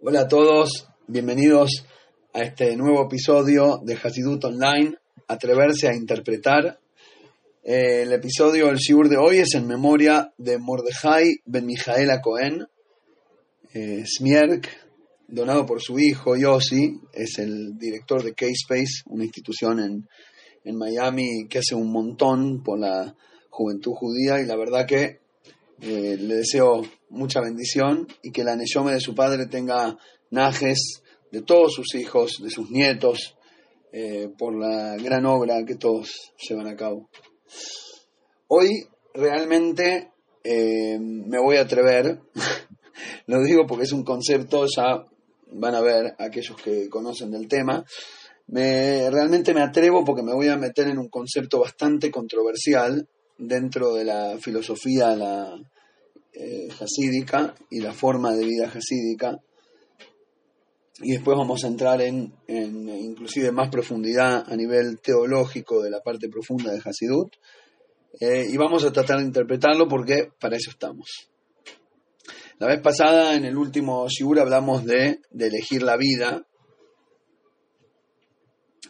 Hola a todos, bienvenidos a este nuevo episodio de Hasidut Online, Atreverse a Interpretar. Eh, el episodio, el Shiur de hoy es en memoria de Mordejai Ben Mijaela Cohen, eh, Smierk, donado por su hijo Yossi, es el director de K-Space, una institución en, en Miami que hace un montón por la juventud judía y la verdad que eh, le deseo mucha bendición y que la Neyome de su padre tenga najes de todos sus hijos, de sus nietos, eh, por la gran obra que todos llevan a cabo. Hoy realmente eh, me voy a atrever, lo digo porque es un concepto, ya van a ver aquellos que conocen del tema, me, realmente me atrevo porque me voy a meter en un concepto bastante controversial dentro de la filosofía la, eh, hasídica y la forma de vida hasídica. Y después vamos a entrar en, en, inclusive más profundidad a nivel teológico de la parte profunda de Hasidut. Eh, y vamos a tratar de interpretarlo porque para eso estamos. La vez pasada, en el último Shigur, hablamos de, de elegir la vida,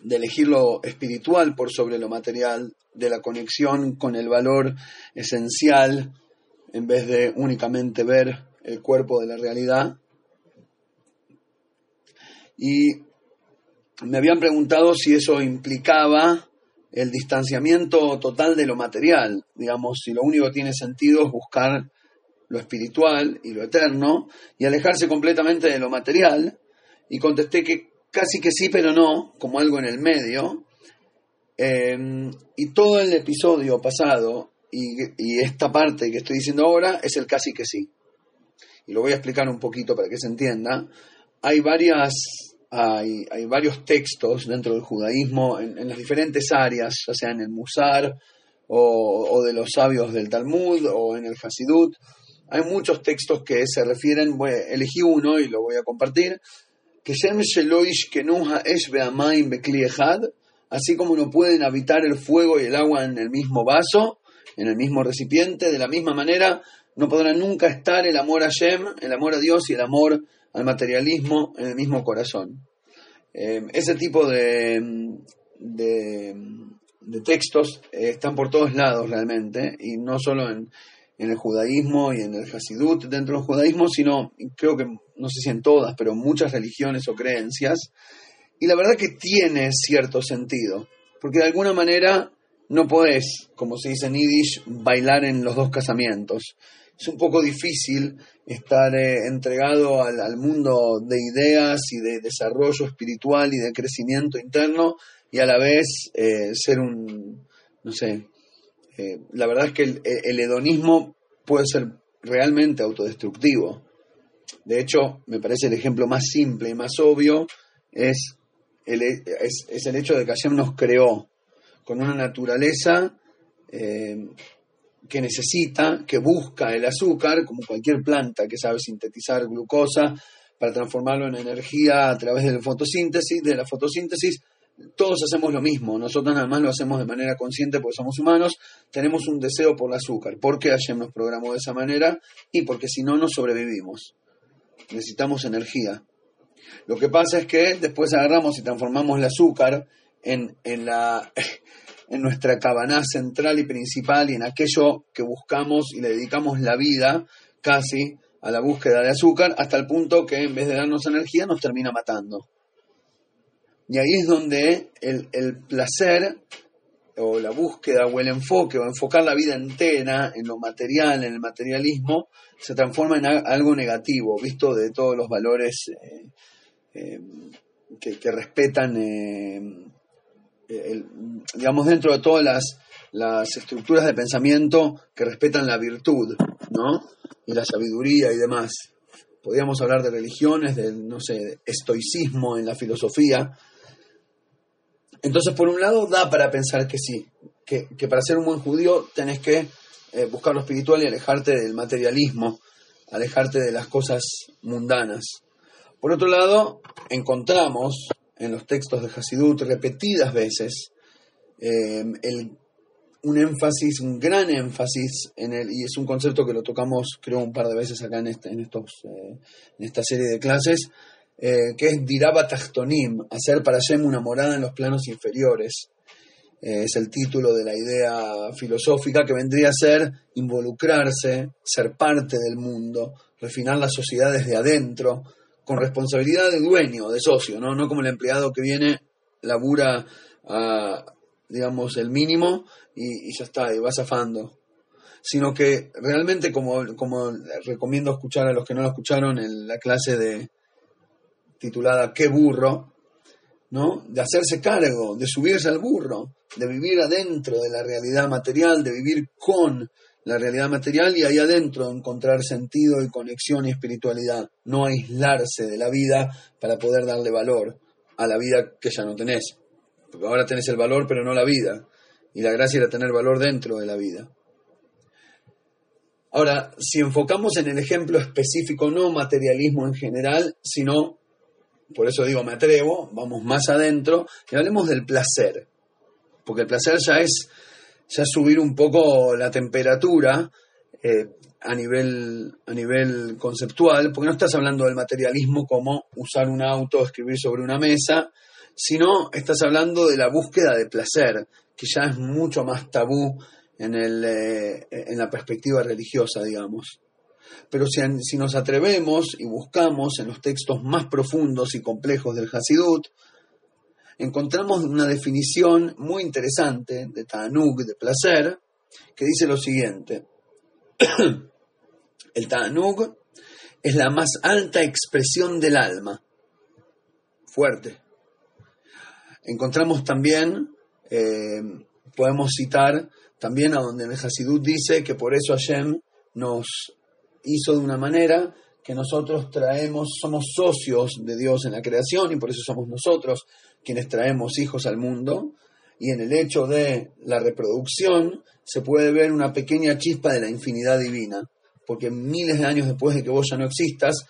de elegir lo espiritual por sobre lo material, de la conexión con el valor esencial en vez de únicamente ver el cuerpo de la realidad. Y me habían preguntado si eso implicaba el distanciamiento total de lo material, digamos, si lo único que tiene sentido es buscar lo espiritual y lo eterno y alejarse completamente de lo material. Y contesté que casi que sí, pero no, como algo en el medio. Eh, y todo el episodio pasado y, esta parte que estoy diciendo ahora es el casi que sí. Y lo voy a explicar un poquito para que se entienda. Hay varias hay, hay, varios textos dentro del judaísmo en, las diferentes áreas, ya sea en el Musar o, de los sabios del Talmud o en el Hasidut. Hay muchos textos que se refieren, bueno, elegí uno y lo voy a compartir, que así como no pueden habitar el fuego y el agua en el mismo vaso, en el mismo recipiente, de la misma manera no podrán nunca estar el amor a Shem, el amor a Dios y el amor al materialismo en el mismo corazón. Eh, ese tipo de, de, textos eh, están por todos lados realmente, y no solo en, en el judaísmo y en el Hasidut dentro del judaísmo, sino creo que, no sé si en todas, pero muchas religiones o creencias. Y la verdad que tiene cierto sentido, porque de alguna manera no podés, como se dice en Yiddish, bailar en los dos casamientos. Es un poco difícil estar eh, entregado al, mundo de ideas y de desarrollo espiritual y de crecimiento interno y a la vez eh, ser un, no sé, eh, la verdad es que el, hedonismo puede ser realmente autodestructivo. De hecho, me parece el ejemplo más simple y más obvio es el, es, es el hecho de que Hashem nos creó con una naturaleza eh, que necesita, que busca el azúcar, como cualquier planta que sabe sintetizar glucosa para transformarlo en energía a través de la fotosíntesis, de la fotosíntesis, todos hacemos lo mismo, nosotros nada más lo hacemos de manera consciente porque somos humanos, tenemos un deseo por el azúcar. ¿Por qué Hashem nos programó de esa manera? Y porque si no, no sobrevivimos. Necesitamos energía. Lo que pasa es que después agarramos y transformamos el azúcar en, en, la, en nuestra cabana central y principal y en aquello que buscamos y le dedicamos la vida casi a la búsqueda de azúcar, hasta el punto que en vez de darnos energía nos termina matando. Y ahí es donde el, el placer o la búsqueda o el enfoque o enfocar la vida entera en lo material, en el materialismo, se transforma en algo negativo, visto de todos los valores eh, eh, que, que, respetan eh, digamos, dentro de todas las, las, estructuras de pensamiento que respetan la virtud, ¿no? Y la sabiduría y demás. Podríamos hablar de religiones, del, no sé, estoicismo en la filosofía. Entonces, por un lado, da para pensar que sí, que, para ser un buen judío tenés que eh, buscar lo espiritual y alejarte del materialismo, alejarte de las cosas mundanas. Por otro lado, encontramos en los textos de Hasidut repetidas veces eh, el un énfasis, un gran énfasis en el, y es un concepto que lo tocamos creo un par de veces acá en, este, en, estos, eh, en esta serie de clases, eh, que es Diraba Tachtonim, hacer para Shem una morada en los planos inferiores. Eh, es el título de la idea filosófica que vendría a ser involucrarse, ser parte del mundo, refinar la sociedad desde adentro, con responsabilidad de dueño, de socio, no, no como el empleado que viene, labura a, digamos, el mínimo y, ya está, y va zafando. Sino que realmente, como, como recomiendo escuchar a los que no lo escucharon en la clase de titulada Qué burro, ¿no? De hacerse cargo, de subirse al burro, de vivir adentro de la realidad material, de vivir con la realidad material y ahí adentro encontrar sentido y conexión y espiritualidad, no aislarse de la vida para poder darle valor a la vida que ya no tenés. Porque ahora tenés el valor pero no la vida. Y la gracia era tener valor dentro de la vida. Ahora, si enfocamos en el ejemplo específico, no materialismo en general, sino, por eso digo me atrevo, vamos más adentro y hablemos del placer. Porque el placer ya es, ya subir un poco la temperatura eh, a, nivel, a nivel conceptual, porque no estás hablando del materialismo como usar un auto, escribir sobre una mesa, sino estás hablando de la búsqueda de placer, que ya es mucho más tabú en, el, eh, en la perspectiva religiosa, digamos. Pero si, si, nos atrevemos y buscamos en los textos más profundos y complejos del Hasidut, encontramos una definición muy interesante de Ta'anug, de placer, que dice lo siguiente. El Ta'anug es la más alta expresión del alma. Fuerte encontramos también, eh, podemos citar también a donde el dice que por eso Hashem nos hizo de una manera que nosotros traemos, somos socios de Dios en la creación y por eso somos nosotros quienes traemos hijos al mundo. Y en el hecho de la reproducción se puede ver una pequeña chispa de la infinidad divina, porque miles de años después de que vos ya no existas,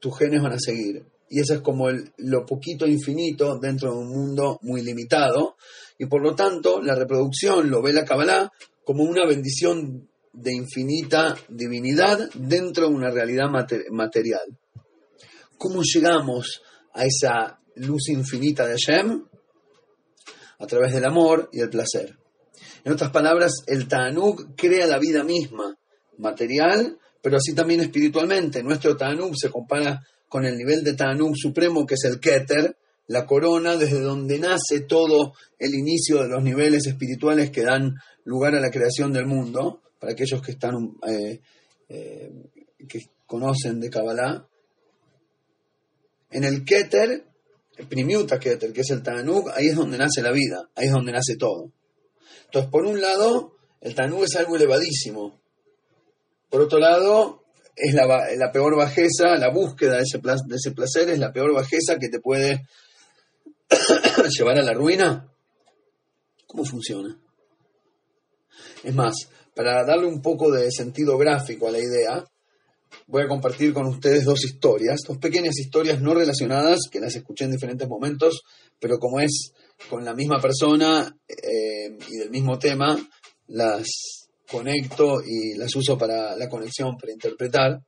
tus genes van a seguir y eso es como lo poquito infinito dentro de un mundo muy limitado, y por lo tanto la reproducción lo ve la Kabbalah como una bendición de infinita divinidad dentro de una realidad material. ¿Cómo llegamos a esa luz infinita de Hashem? A través del amor y el placer. En otras palabras, el Ta'anug crea la vida misma, material, pero así también espiritualmente. Nuestro Ta'anug se compara con el nivel de Tanum supremo que es el Keter, la corona desde donde nace todo el inicio de los niveles espirituales que dan lugar a la creación del mundo, para aquellos que están eh, eh, que conocen de Kabbalah. En el Keter, el Primiuta Keter, que es el Tanuk, ahí es donde nace la vida, ahí es donde nace todo. Entonces, por un lado, el Tanuk es algo elevadísimo. Por otro lado, es la, peor bajeza, la búsqueda de ese, de ese placer es la peor bajeza que te puede llevar a la ruina. ¿Cómo funciona? Es más, para darle un poco de sentido gráfico a la idea, voy a compartir con ustedes dos historias, dos pequeñas historias no relacionadas, que las escuché en diferentes momentos, pero como es con la misma persona eh, y del mismo tema, las conecto y las uso para la conexión, para interpretar.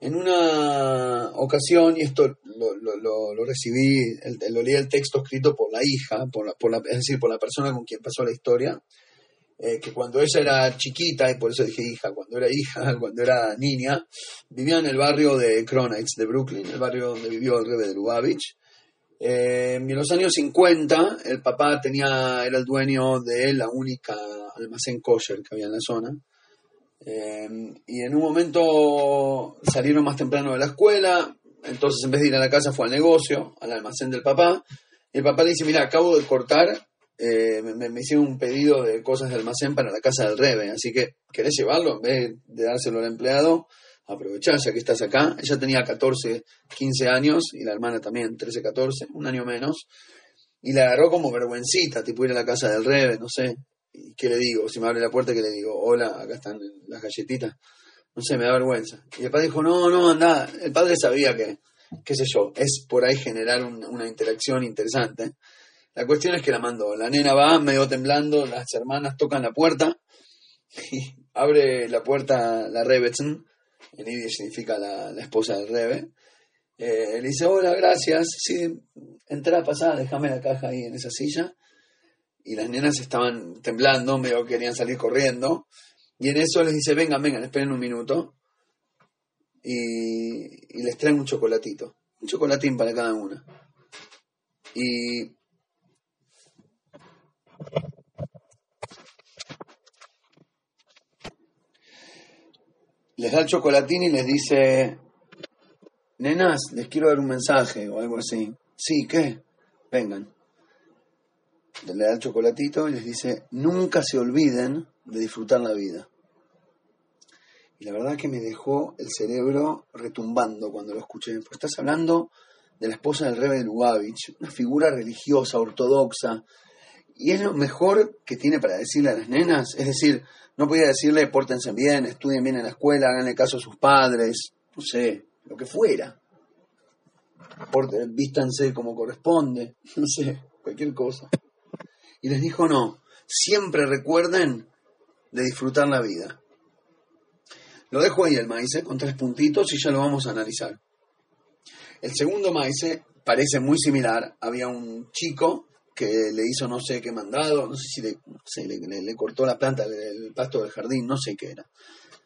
En una ocasión, y esto lo, recibí, lo leí el texto escrito por la hija, por por es decir, por la persona con quien pasó la historia, eh, que cuando ella era chiquita, y por eso dije hija, cuando era hija, cuando era niña, vivía en el barrio de Cronex, de Brooklyn, el barrio donde vivió el rebe de Lubavitch, eh, en los años 50, el papá tenía, era el dueño de la única almacén kosher que había en la zona. Eh, y en un momento salieron más temprano de la escuela, entonces en vez de ir a la casa fue al negocio, al almacén del papá. Y el papá le dice, mira, acabo de cortar, eh, me, me, hicieron un pedido de cosas de almacén para la casa del Rebe, así que, ¿querés llevarlo? En vez de dárselo al empleado, aprovechar ya que estás acá. Ella tenía 14, 15 años y la hermana también, 13, 14, un año menos. Y la agarró como vergüencita, tipo ir a la casa del Rebe, no sé. ¿Y qué le digo? Si me abre la puerta, ¿qué le digo? Hola, acá están las galletitas. No sé, me da vergüenza. Y el padre dijo, no, no, anda. El padre sabía que, qué sé yo, es por ahí generar una interacción interesante. La cuestión es que la mandó. La nena va medio temblando, las hermanas tocan la puerta y abre la puerta la Rebetzin, en Yiddish significa la, esposa del Rebe. Eh, le dice, hola, gracias. Sí, entra, pasá, déjame la caja ahí en esa silla. Y las nenas estaban temblando, medio querían salir corriendo. Y en eso les dice, vengan, vengan, esperen un minuto. Y, y les traen un chocolatito. Un chocolatín para cada una. Y les da el chocolatín y les dice, nenas, les quiero dar un mensaje o algo así. Sí, ¿qué? Vengan. Le da el chocolatito y les dice, nunca se olviden de disfrutar la vida. Y la verdad que me dejó el cerebro retumbando cuando lo escuché. Porque estás hablando de la esposa del rey de Lubavitch, una figura religiosa, ortodoxa, y es lo mejor que tiene para decirle a las nenas. Es decir, no podía decirle pórtense bien, estudien bien en la escuela, háganle caso a sus padres, no sé, lo que fuera. vístanse como corresponde, no sé, cualquier cosa. Y les dijo no, siempre recuerden de disfrutar la vida. Lo dejo ahí el maíz con tres puntitos y ya lo vamos a analizar. El segundo maíz parece muy similar. Había un chico que le hizo no sé qué mandado, no sé si le, le, cortó la planta del pasto del jardín, no sé qué era.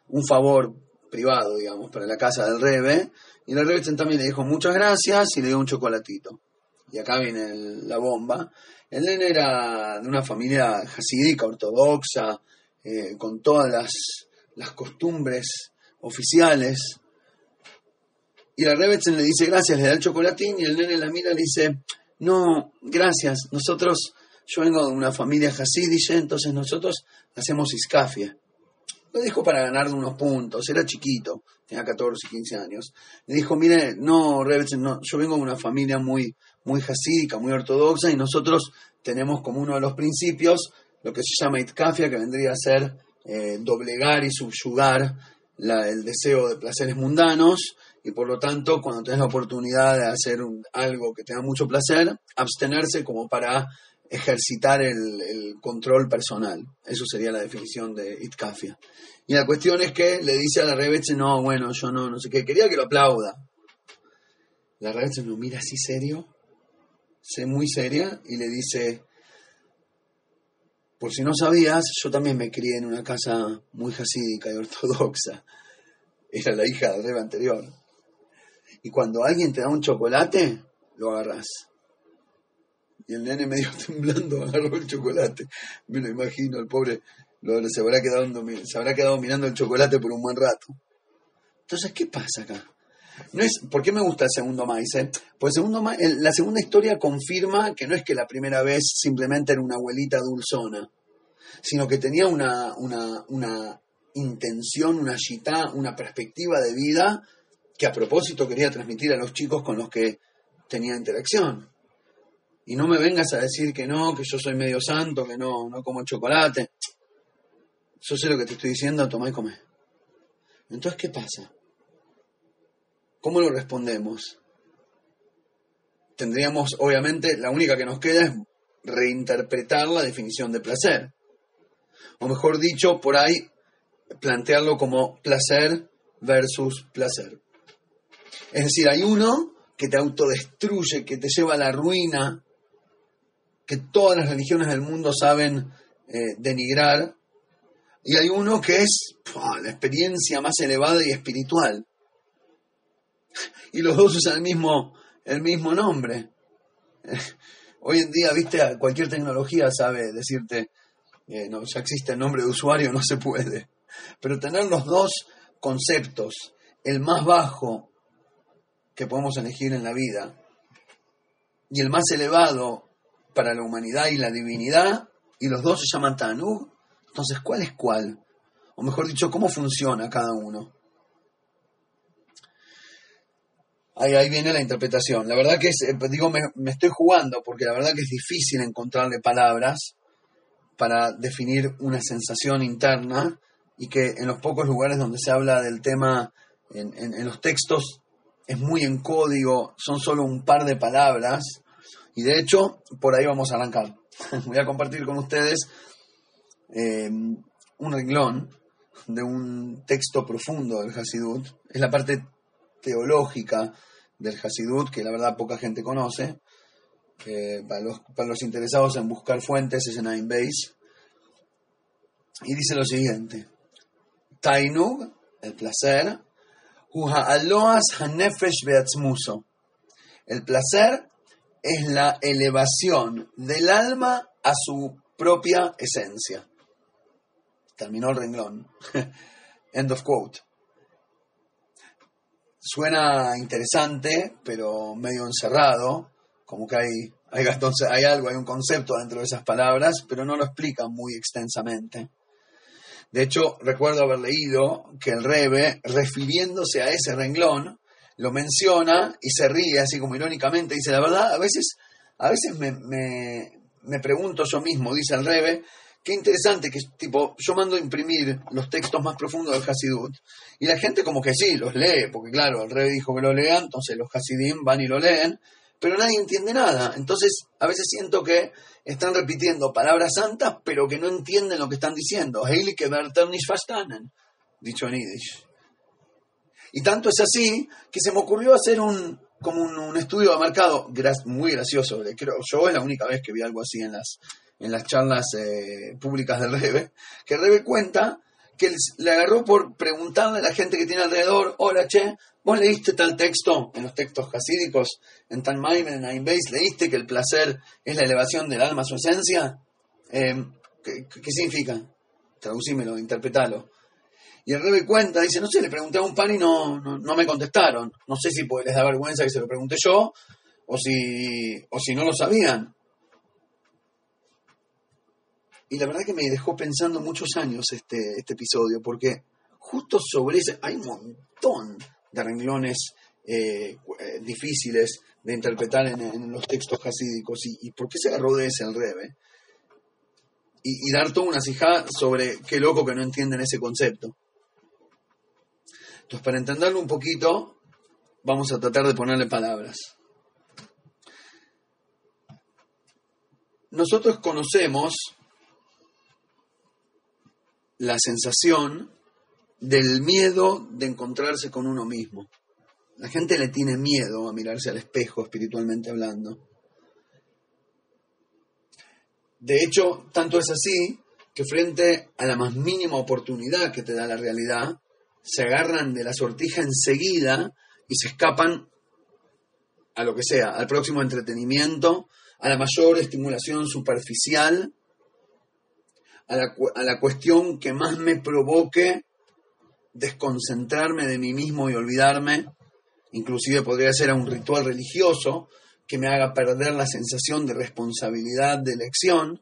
Un favor privado, digamos, para la casa del Rebe. Y el Rebe también le dijo muchas gracias y le dio un chocolatito. Y acá viene la bomba. El nene era de una familia jasídica, ortodoxa, eh, con todas las, las costumbres oficiales. Y la Rebetzen le dice gracias, le da el chocolatín y el nene la mira y le dice, no, gracias. Nosotros, yo vengo de una familia hasidiche, entonces nosotros hacemos iscafia. Lo dijo para ganar unos puntos, era chiquito, tenía 14, 15 años. Le dijo, mire, no, no, yo vengo de una familia muy, muy hasídica, muy ortodoxa, y nosotros tenemos como uno de los principios lo que se llama itkafia, que vendría a ser eh, doblegar y subyugar el deseo de placeres mundanos, y por lo tanto, cuando tenés la oportunidad de hacer algo que te da mucho placer, abstenerse como para ejercitar el, control personal. Eso sería la definición de itkafia. Y la cuestión es que le dice a la Rebeche, no, bueno, yo no, no sé qué, quería que lo aplauda. La Rebeche lo mira así serio, sé muy seria, y le dice, por si no sabías, yo también me crié en una casa muy jasídica y ortodoxa. Era la hija del rebe anterior. Y cuando alguien te da un chocolate, lo agarras. Y el nene medio temblando agarró el chocolate. Me lo imagino, el pobre se, habrá quedado, se habrá quedado mirando el chocolate por un buen rato. Entonces, ¿qué pasa acá? No es, ¿Por qué me gusta el segundo maíz? Eh? Pues segundo la segunda historia confirma que no es que la primera vez simplemente era una abuelita dulzona, sino que tenía una, una, una intención, una chita, una perspectiva de vida que a propósito quería transmitir a los chicos con los que tenía interacción. Y no me vengas a decir que no, que yo soy medio santo, que no, no como chocolate. Yo sé lo que te estoy diciendo, toma y come. Entonces, ¿qué pasa? ¿Cómo lo respondemos? Tendríamos, obviamente, la única que nos queda es reinterpretar la definición de placer. O mejor dicho, por ahí, plantearlo como placer versus placer. Es decir, hay uno que te autodestruye, que te lleva a la ruina, que todas las religiones del mundo saben eh, denigrar, y hay uno que es la experiencia más elevada y espiritual. Y los dos usan el mismo, el mismo nombre. Hoy en día, viste, cualquier tecnología sabe decirte, eh, no, ya existe el nombre de usuario, no se puede. Pero tener los dos conceptos, el más bajo que podemos elegir en la vida. Y el más elevado para la humanidad y la divinidad, y los dos se llaman Tanu. Entonces, ¿cuál es cuál? O mejor dicho, ¿cómo funciona cada uno? Ahí, viene la interpretación. La verdad que es, eh, digo, me, estoy jugando porque la verdad que es difícil encontrarle palabras para definir una sensación interna y que en los pocos lugares donde se habla del tema en, los textos es muy en código, son solo un par de palabras, Y de hecho, por ahí vamos a arrancar. Voy a compartir con ustedes eh, un renglón de un texto profundo del Hasidut. Es la parte teológica del Hasidut, que la verdad poca gente conoce. para, los, para, los, interesados en buscar fuentes es en Ain Base. Y dice lo siguiente: Tainug, el placer. El placer es la elevación del alma a su propia esencia. Terminó el renglón. End of quote. Suena interesante, pero medio encerrado, como que hay, hay, hay algo, hay un concepto dentro de esas palabras, pero no lo explican muy extensamente. De hecho, recuerdo haber leído que el Rebe, refiriéndose a ese renglón, lo menciona y se ríe así como irónicamente. Dice, la verdad, a veces, a veces me, me, pregunto yo mismo, dice el Rebe, qué interesante que tipo, yo mando a imprimir los textos más profundos del Hasidut y la gente como que sí, los lee, porque claro, el Rebe dijo que lo lean, entonces los Hasidim van y lo leen, pero nadie entiende nada. Entonces, a veces siento que están repitiendo palabras santas, pero que no entienden lo que están diciendo. Dicho en Yiddish. Y tanto es así que se me ocurrió hacer un, como un, estudio de mercado muy gracioso. Creo, yo es la única vez que vi algo así en las, en las charlas eh, públicas del Rebe, que Rebe cuenta que le agarró por preguntarle a la gente que tiene alrededor, hola che, vos leíste tal texto en los textos hasídicos, en Tan en Ain leíste que el placer es la elevación del alma a su esencia. Eh, ¿qué, ¿qué, significa? Traducímelo, interpretalo. Y el rebe cuenta, dice, no sé, le pregunté a un pan y no, no, me contestaron. No sé si pues, les da vergüenza que se lo pregunté yo o si, o si no lo sabían. Y la verdad que me dejó pensando muchos años este, este episodio, porque justo sobre ese hay un montón de renglones eh, eh, difíciles de interpretar en, los textos hasídicos. Y, por qué se agarró de ese el rebe? Y, dar toda una cija sobre qué loco que no entienden ese concepto. Entonces, para entenderlo un poquito, vamos a tratar de ponerle palabras. Nosotros conocemos la sensación del miedo de encontrarse con uno mismo. La gente le tiene miedo a mirarse al espejo, espiritualmente hablando. De hecho, tanto es así que frente a la más mínima oportunidad que te da la realidad, se agarran de la sortija enseguida y se escapan a lo que sea, al próximo entretenimiento, a la mayor estimulación superficial, a la, a la cuestión que más me provoque desconcentrarme de mí mismo y olvidarme, inclusive podría ser a un ritual religioso que me haga perder la sensación de responsabilidad de elección,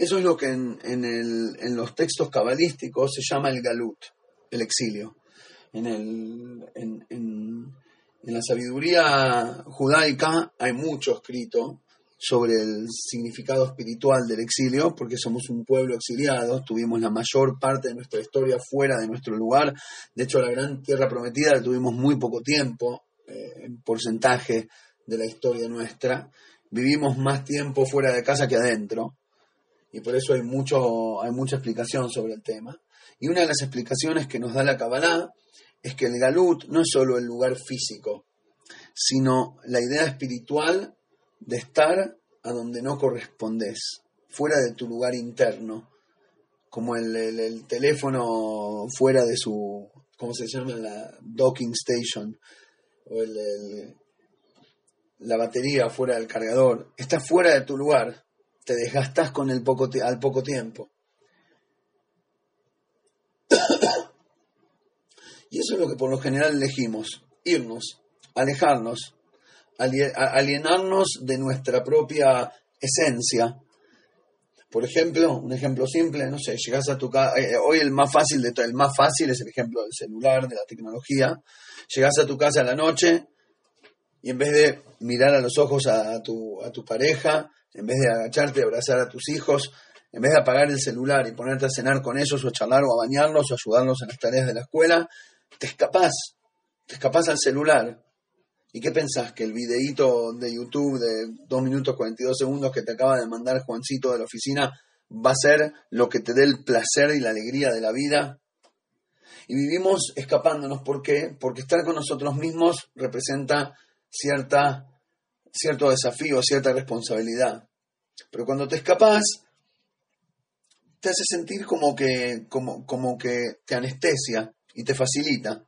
Eso es lo que en, los textos cabalísticos se llama el galut, el exilio. En, la sabiduría judaica hay mucho escrito sobre el significado espiritual del exilio, porque somos un pueblo exiliado, tuvimos la mayor parte de nuestra historia fuera de nuestro lugar, de hecho la gran tierra prometida la tuvimos muy poco tiempo, eh, en porcentaje de la historia nuestra, vivimos más tiempo fuera de casa que adentro, y por eso hay, mucho, hay mucha explicación sobre el tema. Y una de las explicaciones que nos da la Kabbalah es que el Galut no es solo el lugar físico, sino la idea espiritual de estar a donde no correspondes, fuera de tu lugar interno, como el, teléfono fuera de su, ¿cómo se llama? La docking station, o la batería fuera del cargador, está fuera de tu lugar, te desgastas con el poco al poco tiempo. y eso es lo que por lo general elegimos, irnos, alejarnos, alienarnos de nuestra propia esencia. Por ejemplo, un ejemplo simple, no sé, llegas a tu casa, eh, hoy el más fácil de el más fácil es el ejemplo del celular, de la tecnología. Llegas a tu casa a la noche y en vez de mirar a los ojos a tu, a tu pareja, en vez de agacharte y abrazar a tus hijos, en vez de apagar el celular y ponerte a cenar con ellos o a charlar o a bañarlos o ayudarlos en las tareas de la escuela, te escapas, te escapas al celular ¿Y qué pensás? ¿Que el videíto de YouTube de 2 minutos 42 segundos que te acaba de mandar Juancito de la oficina va a ser lo que te dé el placer y la alegría de la vida? Y vivimos escapándonos. ¿Por qué? Porque estar con nosotros mismos representa cierta, cierto desafío, cierta responsabilidad. Pero cuando te escapas, te hace sentir como que, como, como que te anestesia y te facilita.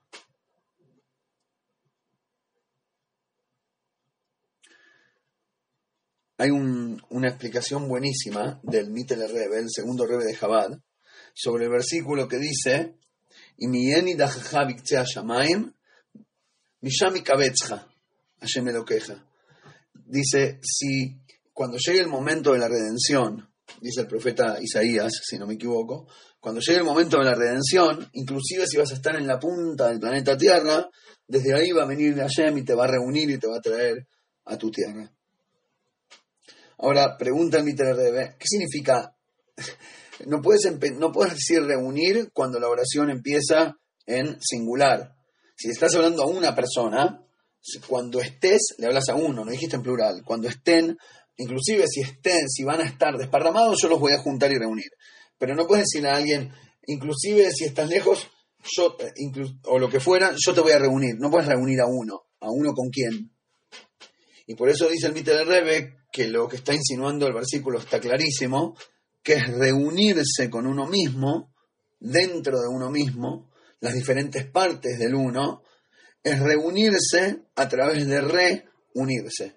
Hay una explicación buenísima del Mittel Rebe, el segundo Rebe de Jabad, sobre el versículo que dice, y mi Hashem me lo queja. Dice, si cuando llegue el momento de la redención, dice el profeta Isaías, si no me equivoco, cuando llegue el momento de la redención, inclusive si vas a estar en la punta del planeta Tierra, desde ahí va a venir Hashem y te va a reunir y te va a traer a tu tierra. Ahora, pregunta el ¿qué significa? No puedes, no puedes decir reunir cuando la oración empieza en singular. Si estás hablando a una persona, cuando estés, le hablas a uno, no dijiste en plural, cuando estén, inclusive si estén, si van a estar desparramados, yo los voy a juntar y reunir. Pero no puedes decirle a alguien, inclusive si estás lejos, yo, eh, o lo que fuera, yo te voy a reunir. No puedes reunir a uno. ¿A uno con quién? Y por eso dice el Mite de Rebe que lo que está insinuando el versículo está clarísimo, que es reunirse con uno mismo, dentro de uno mismo, las diferentes partes del uno, es reunirse a través de reunirse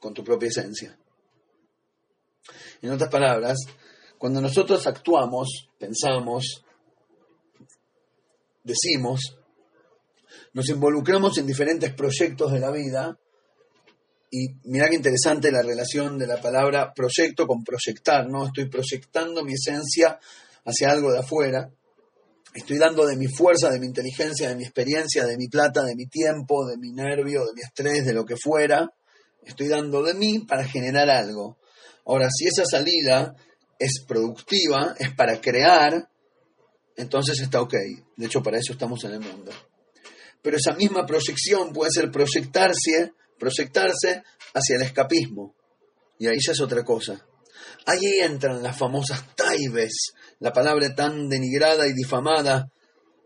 con tu propia esencia. En otras palabras, cuando nosotros actuamos, pensamos, decimos, nos involucramos en diferentes proyectos de la vida, y mira qué interesante la relación de la palabra proyecto con proyectar, ¿no? Estoy proyectando mi esencia hacia algo de afuera, Estoy dando de mi fuerza, de mi inteligencia, de mi experiencia, de mi plata, de mi tiempo, de mi nervio, de mi estrés, de lo que fuera. Estoy dando de mí para generar algo. Ahora, si esa salida es productiva, es para crear, entonces está ok. De hecho, para eso estamos en el mundo. Pero esa misma proyección puede ser proyectarse, proyectarse hacia el escapismo. Y ahí ya es otra cosa. Ahí entran las famosas taibes, la palabra tan denigrada y difamada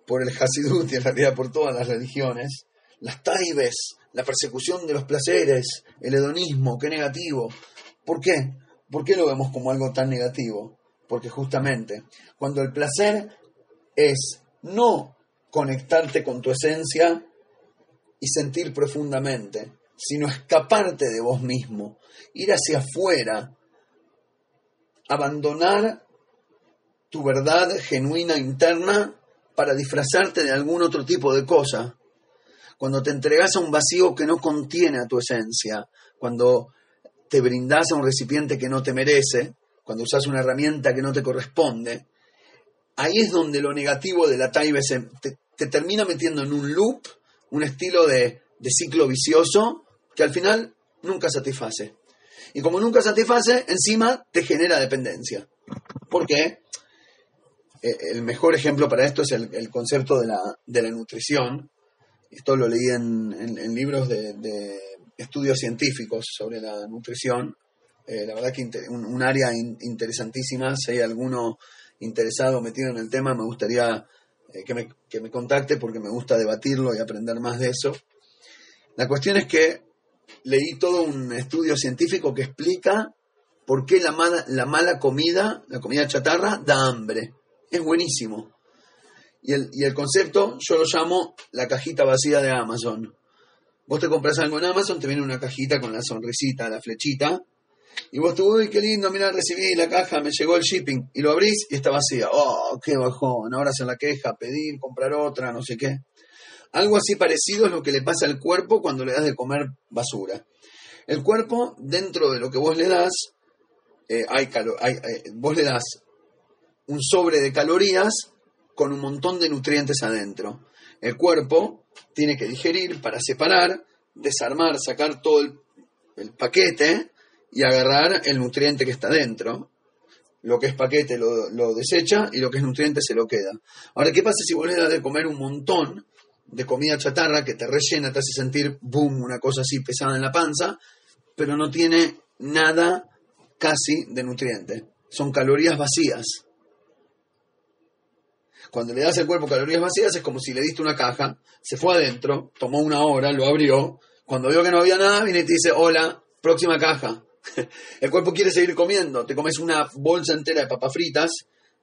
por el Hasidut y en realidad por todas las religiones. Las taibes, la persecución de los placeres, el hedonismo, qué negativo. ¿Por qué? ¿Por qué lo vemos como algo tan negativo? Porque justamente cuando el placer es no conectarte con tu esencia y sentir profundamente, sino escaparte de vos mismo, ir hacia afuera abandonar tu verdad genuina interna para disfrazarte de algún otro tipo de cosa. Cuando te entregas a un vacío que no contiene a tu esencia, cuando te brindas a un recipiente que no te merece, cuando usas una herramienta que no te corresponde, ahí es donde lo negativo de la taibe te, te, termina metiendo en un loop, un estilo de, de ciclo vicioso que al final nunca satisface. Y como nunca satisface, encima te genera dependencia. ¿Por qué? Eh, el mejor ejemplo para esto es el, concepto de la, nutrición. Esto lo leí en, libros de, estudios científicos sobre la nutrición. Eh, la verdad que un, área interesantísima. Si hay alguno interesado, metido en el tema, me gustaría eh, que, me, que me contacte porque me gusta debatirlo y aprender más de eso. La cuestión es que leí todo un estudio científico que explica por qué la mala, la mala comida, la comida chatarra, da hambre. Es buenísimo. Y el, y el concepto yo lo llamo la cajita vacía de Amazon. Vos te compras algo en Amazon, te viene una cajita con la sonrisita, la flechita, y vos te, uy, qué lindo, mira, recibí la caja, me llegó el shipping, y lo abrís y está vacía. Oh, qué bajón, ahora se la queja, pedir, comprar otra, no sé qué. Algo así parecido es lo que le pasa al cuerpo cuando le das de comer basura. El cuerpo, dentro de lo que vos le das, eh, hay, hay eh, vos le das un sobre de calorías con un montón de nutrientes adentro. El cuerpo tiene que digerir para separar, desarmar, sacar todo el, paquete y agarrar el nutriente que está dentro. Lo que es paquete lo, lo, desecha y lo que es nutriente se lo queda. Ahora, ¿qué pasa si vos le das de comer un montón de comida chatarra que te rellena, te hace sentir, boom, una cosa así pesada en la panza, pero no tiene nada casi de nutriente. Son calorías vacías. Cuando le das al cuerpo calorías vacías es como si le diste una caja, se fue adentro, tomó una hora, lo abrió, cuando vio que no había nada, viene y te dice, hola, próxima caja. El cuerpo quiere seguir comiendo, te comes una bolsa entera de papas fritas,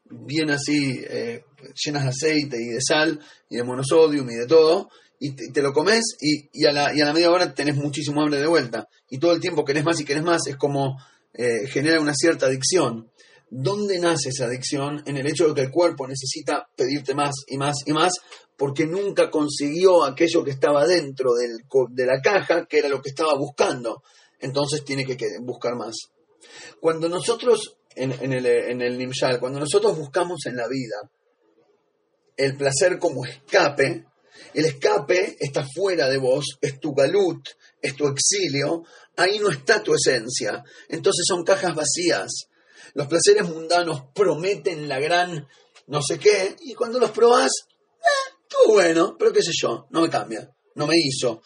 bien así, eh, llenas de aceite y de sal y de monosodium y de todo, y te, lo comes y, a la, y, a la, media hora tenés muchísimo hambre de vuelta. Y todo el tiempo querés más y querés más, es como eh, genera una cierta adicción. ¿Dónde nace esa adicción? En el hecho de que el cuerpo necesita pedirte más y más y más porque nunca consiguió aquello que estaba dentro del, de la caja, que era lo que estaba buscando. Entonces tiene que buscar más. Cuando nosotros, en, el, en el Nimshal, cuando nosotros buscamos en la vida el placer como escape, el escape está fuera de vos, es tu galut, es tu exilio, ahí no está tu esencia. Entonces son cajas vacías. Los placeres mundanos prometen la gran no sé qué, y cuando los probás, eh, todo bueno, pero qué sé yo, no me cambia, no me hizo.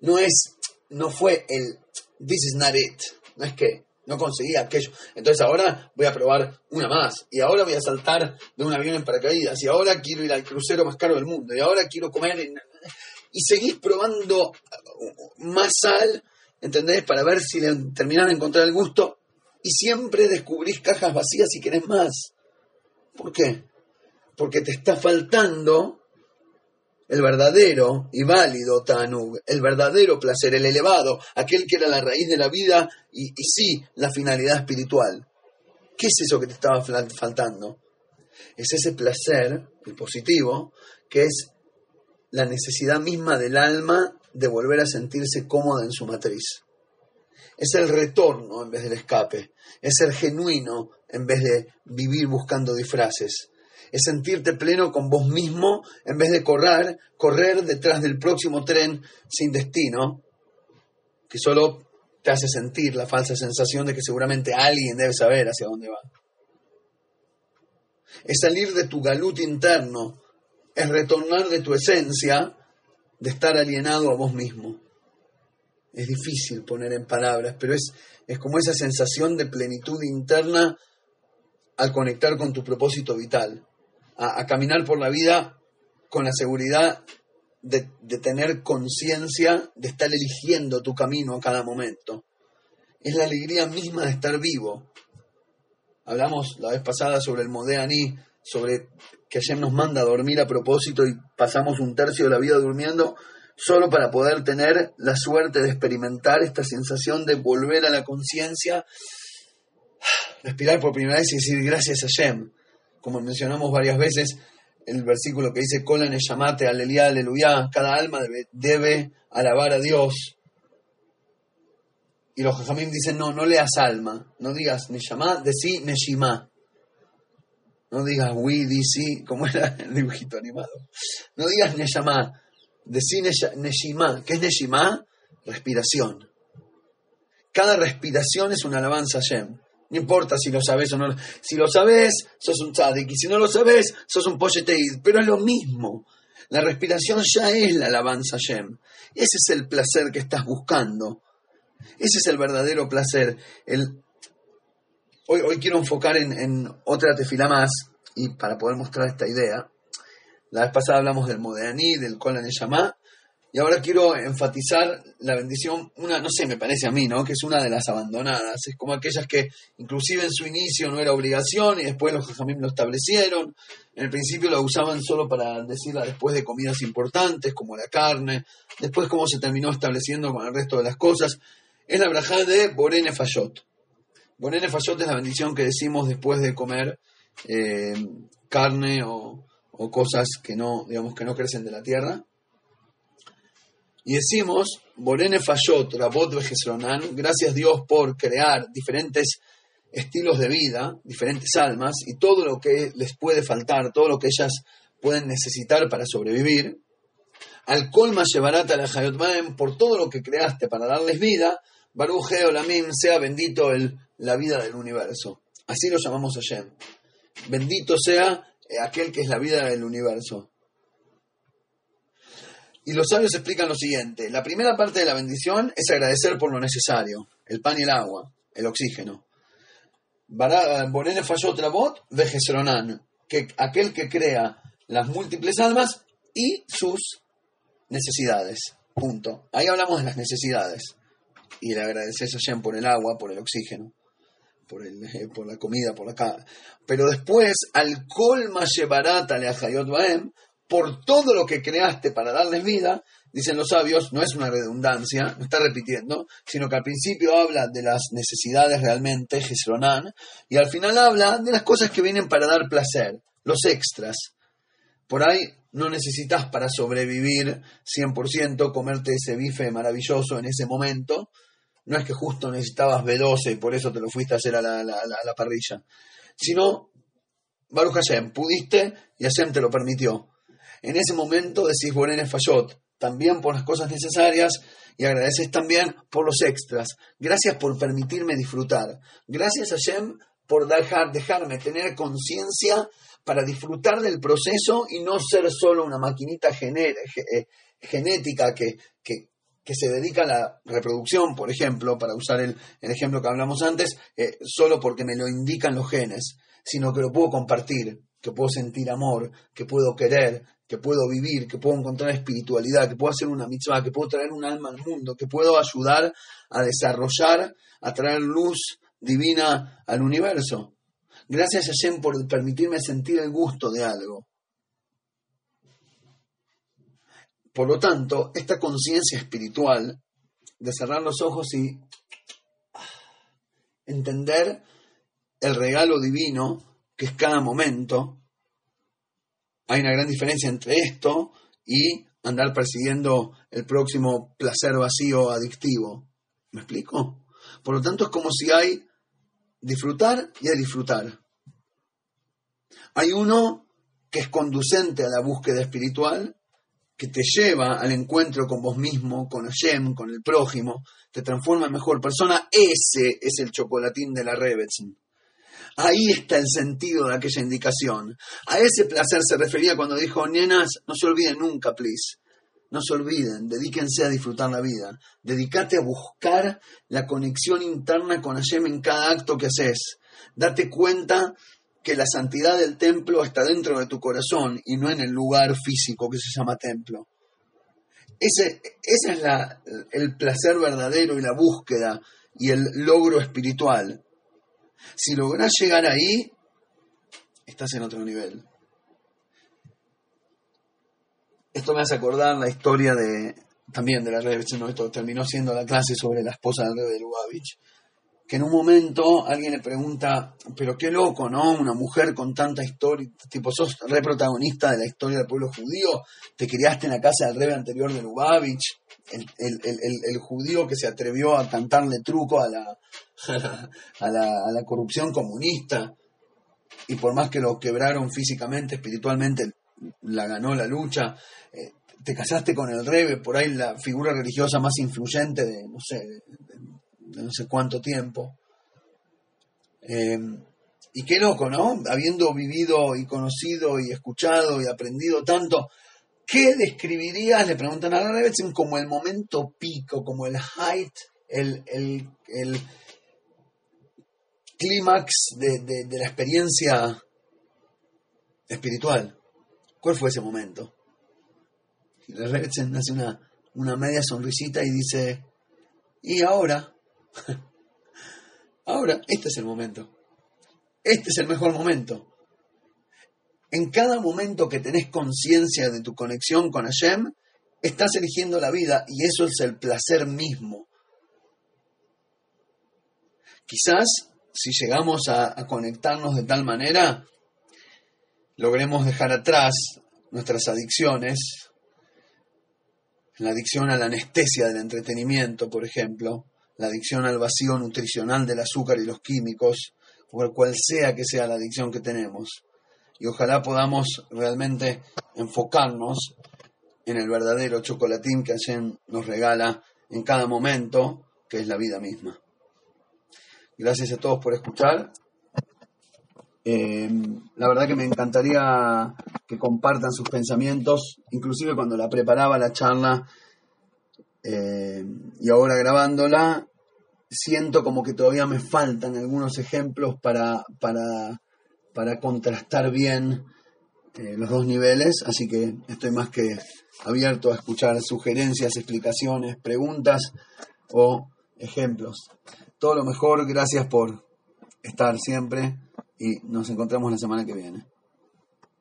No es, no fue el this is not it, no es que no conseguía aquello. Entonces ahora voy a probar una más. Y ahora voy a saltar de un avión en paracaídas. Y ahora quiero ir al crucero más caro del mundo. Y ahora quiero comer. Y seguís probando más sal, ¿entendés? Para ver si le terminás de encontrar el gusto. Y siempre descubrís cajas vacías y querés más. ¿Por qué? Porque te está faltando el verdadero y válido Tanug, el verdadero placer, el elevado, aquel que era la raíz de la vida y, sí la finalidad espiritual. ¿Qué es eso que te estaba faltando? Es ese placer, el positivo, que es la necesidad misma del alma de volver a sentirse cómoda en su matriz. Es el retorno en vez del escape, es ser genuino en vez de vivir buscando disfraces es sentirte pleno con vos mismo en vez de correr, correr detrás del próximo tren sin destino, que solo te hace sentir la falsa sensación de que seguramente alguien debe saber hacia dónde va. Es salir de tu galut interno, es retornar de tu esencia de estar alienado a vos mismo. Es difícil poner en palabras, pero es, es como esa sensación de plenitud interna al conectar con tu propósito vital a, caminar por la vida con la seguridad de, tener conciencia de estar eligiendo tu camino a cada momento. Es la alegría misma de estar vivo. Hablamos la vez pasada sobre el Modeani, sobre que ayer nos manda a dormir a propósito y pasamos un tercio de la vida durmiendo solo para poder tener la suerte de experimentar esta sensación de volver a la conciencia, respirar por primera vez y decir gracias a Shem como mencionamos varias veces, el versículo que dice, Kola llamate aleluya, aleluya, cada alma debe, alabar a Dios. Y los jajamim dicen, no, no leas alma, no digas Neshama, decí Neshima. No digas we, dici, como era el dibujito animado. No digas Neshama, decí Neshima. ¿Qué es Neshima? Respiración. Cada respiración es una alabanza a. No importa si lo sabes o no. Si lo sabes, sos un tzadik. Y si no lo sabes, sos un pocheteid. Pero es lo mismo. La respiración ya es la alabanza Shem. Ese es el placer que estás buscando. Ese es el verdadero placer. Hoy, hoy quiero enfocar en, otra tefila más y para poder mostrar esta idea. La vez pasada hablamos del Modeaní, del Kolan Yamá, y ahora quiero enfatizar la bendición, una, no sé, me parece a mí, ¿no? Que es una de las abandonadas. Es como aquellas que inclusive en su inicio no era obligación y después los jajamim lo establecieron. En el principio la usaban solo para decirla después de comidas importantes como la carne. Después cómo se terminó estableciendo con el resto de las cosas. Es la braja de Borene Fayot. Borene Fayot es la bendición que decimos después de comer eh, carne o, o cosas que no, digamos, que no crecen de la tierra y decimos, Borene Fayot, Rabot Vejesronan, gracias Dios por crear diferentes estilos de vida, diferentes almas, y todo lo que les puede faltar, todo lo que ellas pueden necesitar para sobrevivir. Al colma llevarata la Hayotmaem, por todo lo que creaste para darles vida, Baruch Olamim, sea bendito el, la vida del universo. Así lo llamamos a Shem. Bendito sea aquel que es la vida del universo. Y los sabios explican lo siguiente. La primera parte de la bendición es agradecer por lo necesario, el pan y el agua, el oxígeno. Borene falló Trabot, Vejesronan, que aquel que crea las múltiples almas y sus necesidades. Punto. Ahí hablamos de las necesidades. Y le agradeces a Shem por el agua, por el oxígeno, por, el, eh, por la comida, por la Pero después, al colma llevarata le baem, por todo lo que creaste para darles vida, dicen los sabios, no es una redundancia, no está repitiendo, sino que al principio habla de las necesidades realmente, Gesronan, y al final habla de las cosas que vienen para dar placer, los extras. Por ahí no necesitas para sobrevivir 100% comerte ese bife maravilloso en ese momento. No es que justo necesitabas B12 y por eso te lo fuiste a hacer a la, la parrilla. Sino, Baruch Hashem, pudiste y Hashem te lo permitió. En ese momento decís Borenes Fayot, también por las cosas necesarias y agradeces también por los extras. Gracias por permitirme disfrutar. Gracias a Hashem por dejar, dejarme tener conciencia para disfrutar del proceso y no ser solo una maquinita eh, genética que, se dedica a la reproducción, por ejemplo, para usar el, ejemplo que hablamos antes, eh, solo porque me lo indican los genes, sino que lo puedo compartir, que puedo sentir amor, que puedo querer, que puedo vivir, que puedo encontrar espiritualidad, que puedo hacer una mitzvah, que puedo traer un alma al mundo, que puedo ayudar a desarrollar, a traer luz divina al universo. Gracias a Shem por permitirme sentir el gusto de algo. Por lo tanto, esta conciencia espiritual de cerrar los ojos y entender el regalo divino que es cada momento, hay una gran diferencia entre esto y andar persiguiendo el próximo placer vacío adictivo. ¿Me explico? Por lo tanto, es como si hay disfrutar y a disfrutar. Hay uno que es conducente a la búsqueda espiritual, que te lleva al encuentro con vos mismo, con Hashem, con el prójimo, te transforma en mejor persona. Ese es el chocolatín de la Rebetzin. Ahí está el sentido de aquella indicación. A ese placer se refería cuando dijo, nenas, no se olviden nunca, please. No se olviden, dedíquense a disfrutar la vida. Dedícate a buscar la conexión interna con Hashem en cada acto que haces. Date cuenta que la santidad del templo está dentro de tu corazón y no en el lugar físico que se llama templo. Ese, es el placer verdadero y la búsqueda y el logro espiritual. Si logras llegar ahí, estás en otro nivel. Esto me hace acordar la historia de también de la red, no, esto terminó siendo la clase sobre la esposa del rey de Lubavitch que en un momento alguien le pregunta, pero qué loco, ¿no? Una mujer con tanta historia, tipo, sos re protagonista de la historia del pueblo judío, te criaste en la casa del rey anterior de Lubavitch, el, judío que se atrevió a cantarle truco a la, a la, corrupción comunista, y por más que lo quebraron físicamente, espiritualmente, la ganó la lucha, eh, te casaste con el rey, por ahí la figura religiosa más influyente de, no sé, no sé cuánto tiempo. Em, y qué loco, ¿no? Habiendo vivido y conocido y escuchado y aprendido tanto, ¿qué describirías, le preguntan a la Rebetson, como el momento pico, como el height, el, clímax de, la experiencia espiritual? ¿Cuál fue ese momento? La Rebetson hace una, una media sonrisita y dice, ¿y ahora? Ahora, este es el momento. Este es el mejor momento. En cada momento que tenés conciencia de tu conexión con Hashem, estás eligiendo la vida y eso es el placer mismo. Quizás si llegamos a, conectarnos de tal manera, logremos dejar atrás nuestras adicciones, la adicción a la anestesia del entretenimiento, por ejemplo, la adicción al vacío nutricional del azúcar y los químicos, o cual sea que sea la adicción que tenemos. Y ojalá podamos realmente enfocarnos en el verdadero chocolatín que Hashem nos regala en cada momento, que es la vida misma. Gracias a todos por escuchar. Eh, la verdad que me encantaría que compartan sus pensamientos, inclusive cuando la preparaba la charla eh, y ahora grabándola, siento como que todavía me faltan algunos ejemplos para, para, para contrastar bien eh, los dos niveles, así que estoy más que abierto a escuchar sugerencias, explicaciones, preguntas o ejemplos. Todo lo mejor, gracias por estar siempre y nos encontramos la semana que viene.